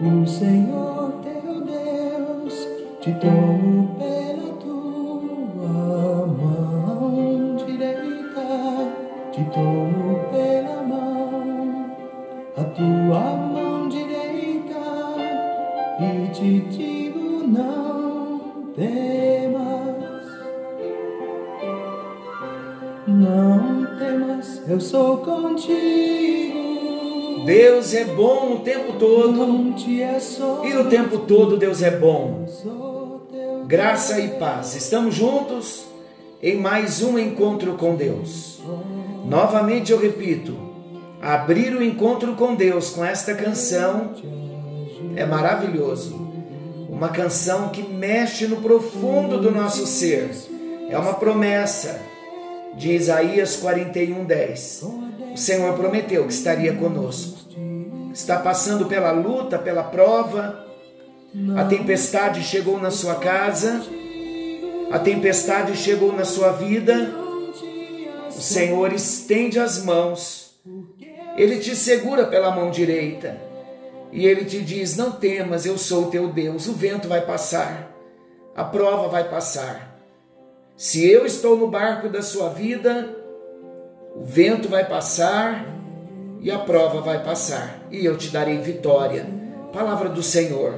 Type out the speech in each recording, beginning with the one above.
O Senhor teu Deus te tomo pela tua mão direita, te tomo pela mão, a tua mão direita, e te digo não temas, não temas, eu sou contigo. Deus é bom o tempo todo e o tempo todo Deus é bom. Graça e paz. Estamos juntos em mais um encontro com Deus. Novamente eu repito, abrir o encontro com Deus com esta canção é maravilhoso. Uma canção que mexe no profundo do nosso ser. É uma promessa de Isaías 41, 10. O Senhor prometeu que estaria conosco. Está passando pela luta, pela prova, a tempestade chegou na sua casa, a tempestade chegou na sua vida, o Senhor estende as mãos, Ele te segura pela mão direita. E Ele te diz: Não temas, eu sou o teu Deus, o vento vai passar, a prova vai passar. Se eu estou no barco da sua vida, o vento vai passar, e a prova vai passar, e eu te darei vitória. Palavra do Senhor,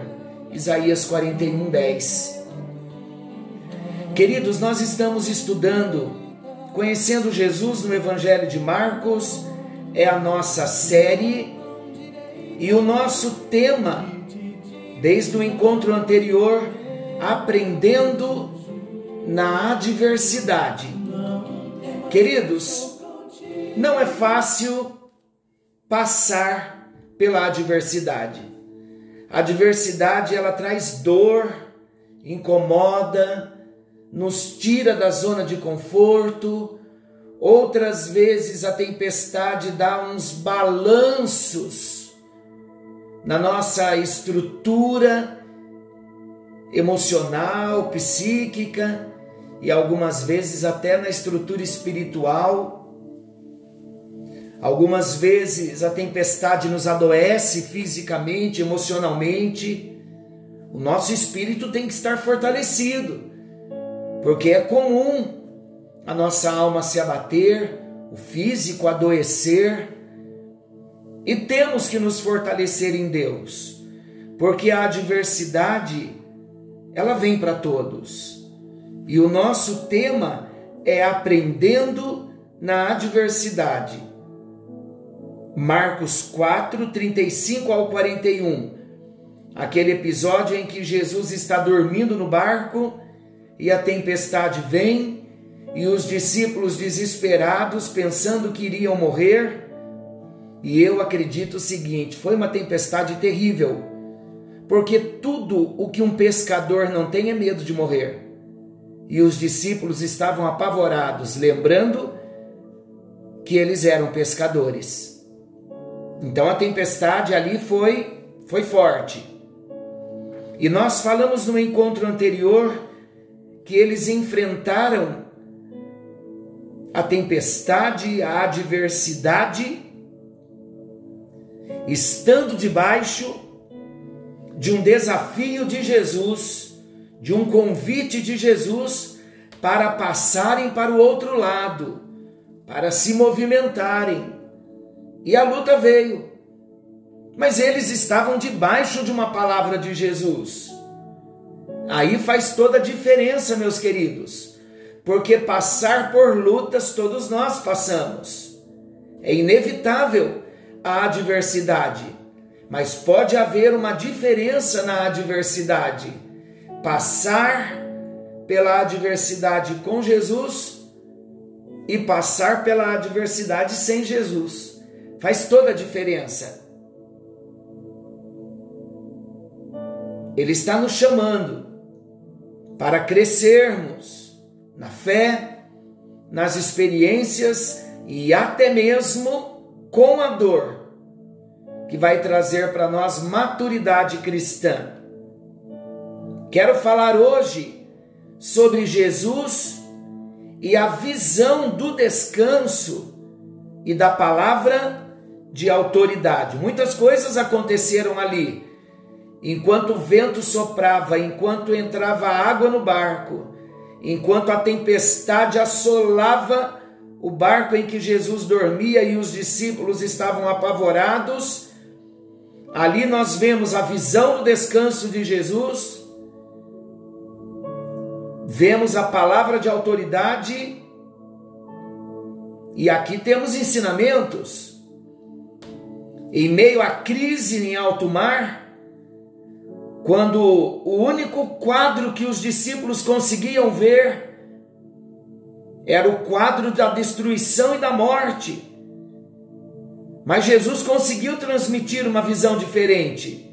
Isaías 41, 10. Queridos, nós estamos estudando, conhecendo Jesus no Evangelho de Marcos, é a nossa série, e o nosso tema, desde o encontro anterior, aprendendo na adversidade. Queridos, não é fácil passar pela adversidade. A adversidade ela traz dor, incomoda, nos tira da zona de conforto. Outras vezes a tempestade dá uns balanços na nossa estrutura emocional, psíquica e algumas vezes até na estrutura espiritual Algumas vezes a tempestade nos adoece fisicamente, emocionalmente. O nosso espírito tem que estar fortalecido, porque é comum a nossa alma se abater, o físico adoecer, e temos que nos fortalecer em Deus, porque a adversidade ela vem para todos. E o nosso tema é aprendendo na adversidade. Marcos 4, 35 ao 41. Aquele episódio em que Jesus está dormindo no barco e a tempestade vem e os discípulos desesperados pensando que iriam morrer. E eu acredito o seguinte: foi uma tempestade terrível, porque tudo o que um pescador não tem é medo de morrer. E os discípulos estavam apavorados, lembrando que eles eram pescadores. Então a tempestade ali foi foi forte. E nós falamos no encontro anterior que eles enfrentaram a tempestade, a adversidade, estando debaixo de um desafio de Jesus, de um convite de Jesus para passarem para o outro lado, para se movimentarem. E a luta veio. Mas eles estavam debaixo de uma palavra de Jesus. Aí faz toda a diferença, meus queridos, porque passar por lutas todos nós passamos. É inevitável a adversidade, mas pode haver uma diferença na adversidade. Passar pela adversidade com Jesus e passar pela adversidade sem Jesus. Faz toda a diferença. Ele está nos chamando para crescermos na fé, nas experiências e até mesmo com a dor, que vai trazer para nós maturidade cristã. Quero falar hoje sobre Jesus e a visão do descanso e da palavra de autoridade. Muitas coisas aconteceram ali. enquanto o vento soprava, enquanto entrava água no barco, enquanto a tempestade assolava o barco em que Jesus dormia e os discípulos estavam apavorados, ali nós vemos a visão do descanso de Jesus, vemos a palavra de autoridade e aqui temos ensinamentos. Em meio à crise em alto mar, quando o único quadro que os discípulos conseguiam ver era o quadro da destruição e da morte. Mas Jesus conseguiu transmitir uma visão diferente.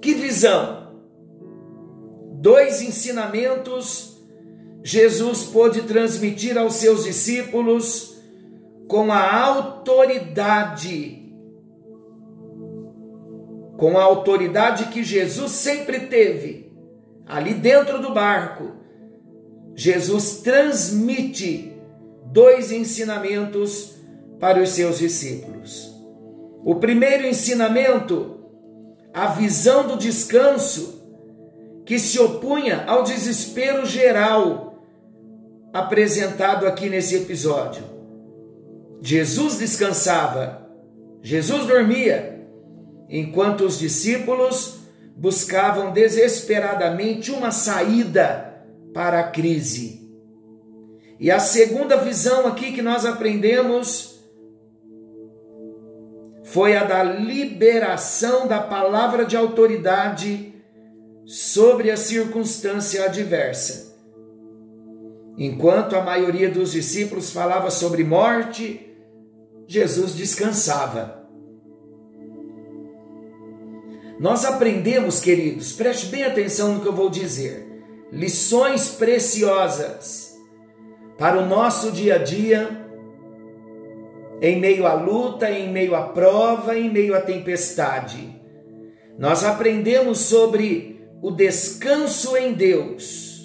Que visão? Dois ensinamentos Jesus pôde transmitir aos seus discípulos com a autoridade, com a autoridade que Jesus sempre teve ali dentro do barco Jesus transmite dois ensinamentos para os seus discípulos. O primeiro ensinamento, a visão do descanso, que se opunha ao desespero geral apresentado aqui nesse episódio. Jesus descansava, Jesus dormia, enquanto os discípulos buscavam desesperadamente uma saída para a crise. E a segunda visão aqui que nós aprendemos foi a da liberação da palavra de autoridade sobre a circunstância adversa. Enquanto a maioria dos discípulos falava sobre morte, Jesus descansava. Nós aprendemos, queridos, preste bem atenção no que eu vou dizer lições preciosas para o nosso dia a dia, em meio à luta, em meio à prova, em meio à tempestade. Nós aprendemos sobre o descanso em Deus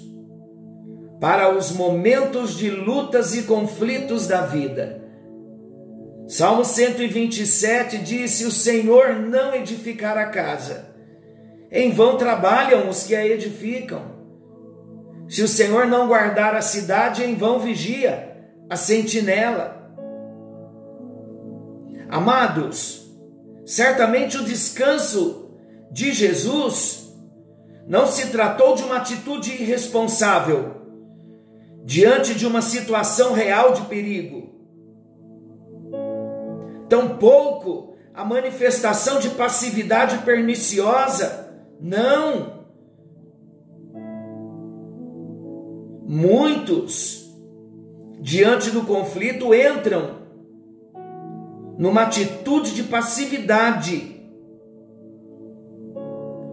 para os momentos de lutas e conflitos da vida. Salmo 127 diz: Se o Senhor não edificar a casa, em vão trabalham os que a edificam. Se o Senhor não guardar a cidade, em vão vigia a sentinela. Amados, certamente o descanso de Jesus não se tratou de uma atitude irresponsável diante de uma situação real de perigo. Tampouco a manifestação de passividade perniciosa. Não. Muitos, diante do conflito, entram numa atitude de passividade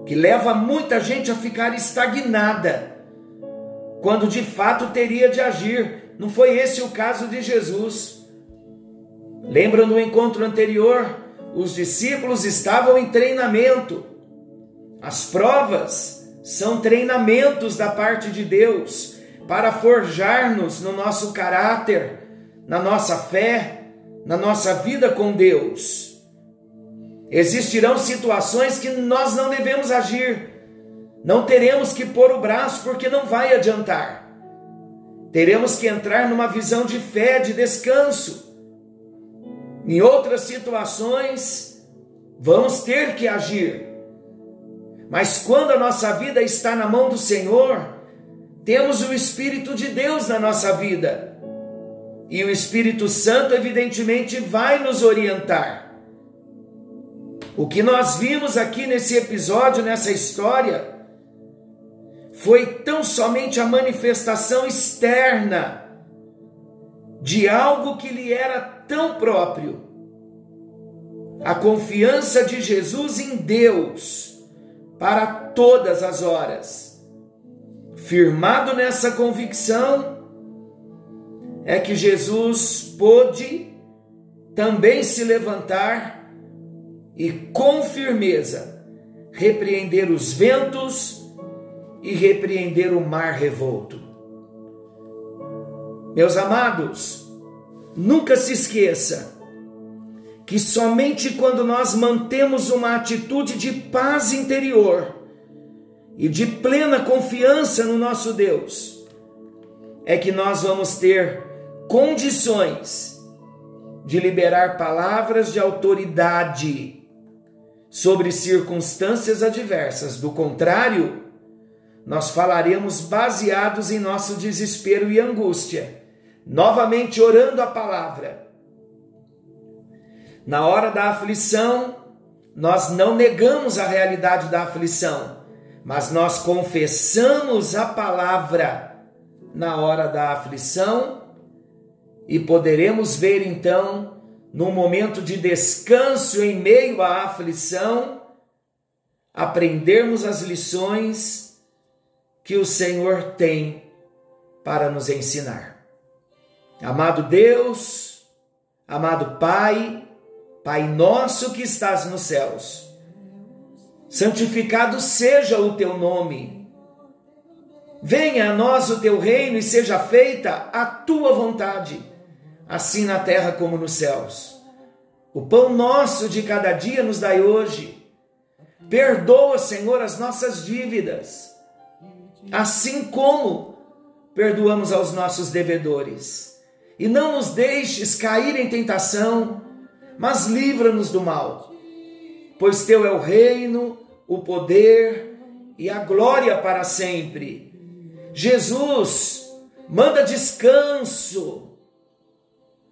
que leva muita gente a ficar estagnada, quando de fato teria de agir. Não foi esse o caso de Jesus. Lembram do encontro anterior? Os discípulos estavam em treinamento. As provas são treinamentos da parte de Deus para forjar-nos no nosso caráter, na nossa fé, na nossa vida com Deus. Existirão situações que nós não devemos agir, não teremos que pôr o braço porque não vai adiantar. Teremos que entrar numa visão de fé, de descanso. Em outras situações, vamos ter que agir. Mas quando a nossa vida está na mão do Senhor, temos o Espírito de Deus na nossa vida. E o Espírito Santo, evidentemente, vai nos orientar. O que nós vimos aqui nesse episódio, nessa história, foi tão somente a manifestação externa de algo que lhe era tão próprio. A confiança de Jesus em Deus para todas as horas firmado nessa convicção, é que Jesus pôde também se levantar e com firmeza repreender os ventos e repreender o mar revolto. Meus amados, nunca se esqueça que somente quando nós mantemos uma atitude de paz interior e de plena confiança no nosso Deus, é que nós vamos ter condições de liberar palavras de autoridade sobre circunstâncias adversas. Do contrário, nós falaremos baseados em nosso desespero e angústia, novamente orando a palavra. Na hora da aflição, nós não negamos a realidade da aflição, mas nós confessamos a palavra na hora da aflição e poderemos ver então, num momento de descanso em meio à aflição, aprendermos as lições que o Senhor tem para nos ensinar. Amado Deus, amado Pai, Pai nosso que estás nos céus, santificado seja o teu nome. Venha a nós o teu reino e seja feita a tua vontade, assim na terra como nos céus. O pão nosso de cada dia nos dai hoje. Perdoa, Senhor, as nossas dívidas assim como perdoamos aos nossos devedores. E não nos deixes cair em tentação, mas livra-nos do mal. Pois teu é o reino, o poder e a glória para sempre. Jesus, manda descanso,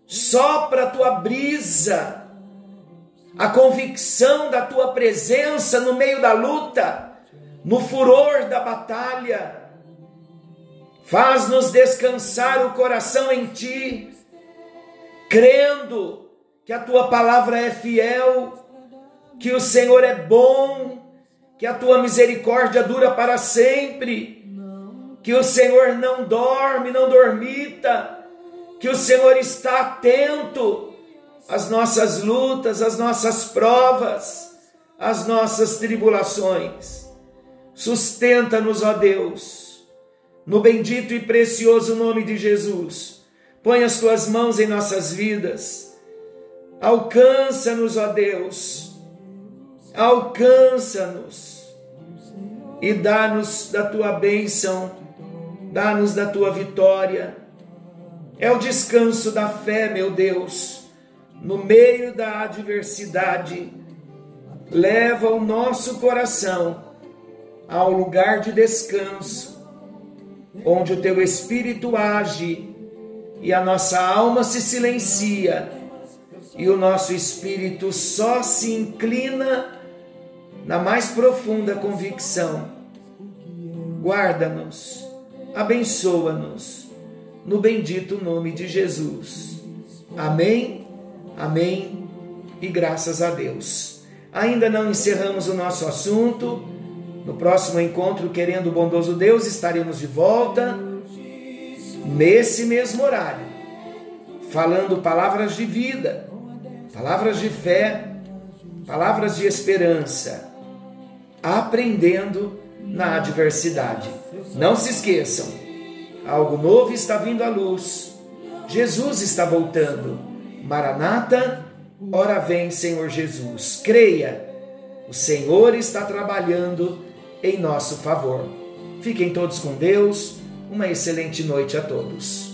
sopra a tua brisa, a convicção da tua presença no meio da luta no furor da batalha. Faz-nos descansar o coração em ti, crendo que a tua palavra é fiel, que o Senhor é bom, que a tua misericórdia dura para sempre, que o Senhor não dorme, não dormita, que o Senhor está atento às nossas lutas, às nossas provas, às nossas tribulações. Sustenta-nos, ó Deus, no bendito e precioso nome de Jesus. Põe as tuas mãos em nossas vidas. Alcança-nos, ó Deus. Alcança-nos e dá-nos da tua bênção, dá-nos da tua vitória. É o descanso da fé, meu Deus, no meio da adversidade. Leva o nosso coração ao lugar de descanso, onde o teu espírito age e a nossa alma se silencia e o nosso espírito só se inclina na mais profunda convicção. Guarda-nos, abençoa-nos, no bendito nome de Jesus. Amém, amém e graças a Deus. Ainda não encerramos o nosso assunto no próximo encontro, querendo o bondoso Deus, estaremos de volta nesse mesmo horário, falando palavras de vida, palavras de fé, palavras de esperança, aprendendo na adversidade. Não se esqueçam, algo novo está vindo à luz. Jesus está voltando. Maranata, ora vem, Senhor Jesus. Creia, o Senhor está trabalhando em nosso favor. Fiquem todos com Deus. Uma excelente noite a todos.